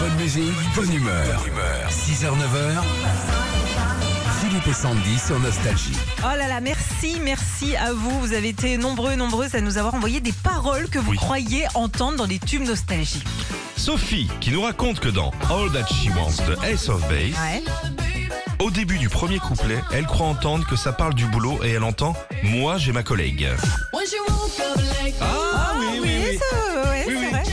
Bonne musique, bonne humeur. 6h, 9h. Philippe et Sandy sur Nostalgie. Oh là là, merci, merci à vous. Vous avez été nombreux et nombreuses à nous avoir envoyé des paroles que vous Oui. croyez entendre dans les tubes nostalgie. Sophie qui nous raconte que dans All That She Wants de Ace of Base, Ouais. au début du premier couplet, elle croit entendre que ça parle du boulot et elle entend Moi j'ai ma collègue. Ah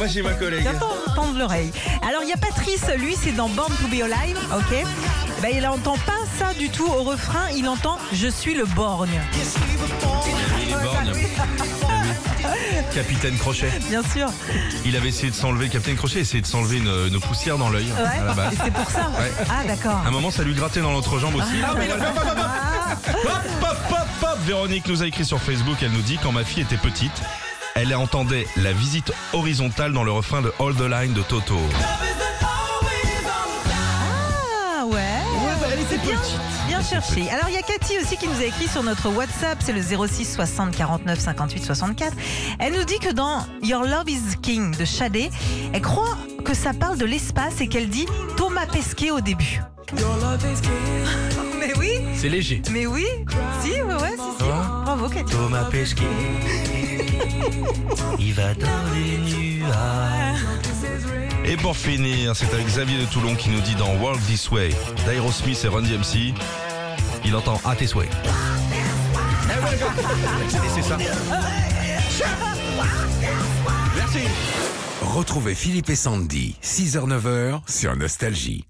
moi j'ai ma collègue. Tendre- l'oreille. Alors il y a Patrice, lui c'est dans Born to be Alive, ok? Ben, Il n'entend pas ça du tout au refrain, il entend Je suis le borgne. Il est borgne. Capitaine Crochet. Bien sûr. Il avait essayé de s'enlever, le capitaine Crochet essayé de s'enlever une, une poussière dans l'œil Ouais. à la base. Et c'est pour ça. Ouais. Ah d'accord. À un moment, ça lui grattait dans l'entrejambe aussi. Ah, mais hop, hop, hop, hop. Véronique nous a écrit sur Facebook, elle nous dit quand ma fille était petite, elle entendait la visite horizontale dans le refrain de All the Line de Toto. Ah ouais. elle était bien, petite. bien cherché. Alors il y a Cathy aussi qui nous a écrit sur notre WhatsApp, c'est le 06 60 49 58 64. Elle nous dit que dans Your Love is King de Shadé, elle croit que ça parle de l'espace et qu'elle dit Thomas Pesquet au début. Mais oui, C'est léger. mais oui. Si, ouais, ouais, si, si. Ah. Bravo Cathy. Thomas Pesquet, il va dans les nuages. Et pour finir, c'est avec Xavier de Toulon qui nous dit dans World This Way d'Aerosmith et Run DMC, il entend à tes souhaits. Et c'est ça. Merci. Retrouvez Philippe et Sandy, 6h, 9h sur Nostalgie.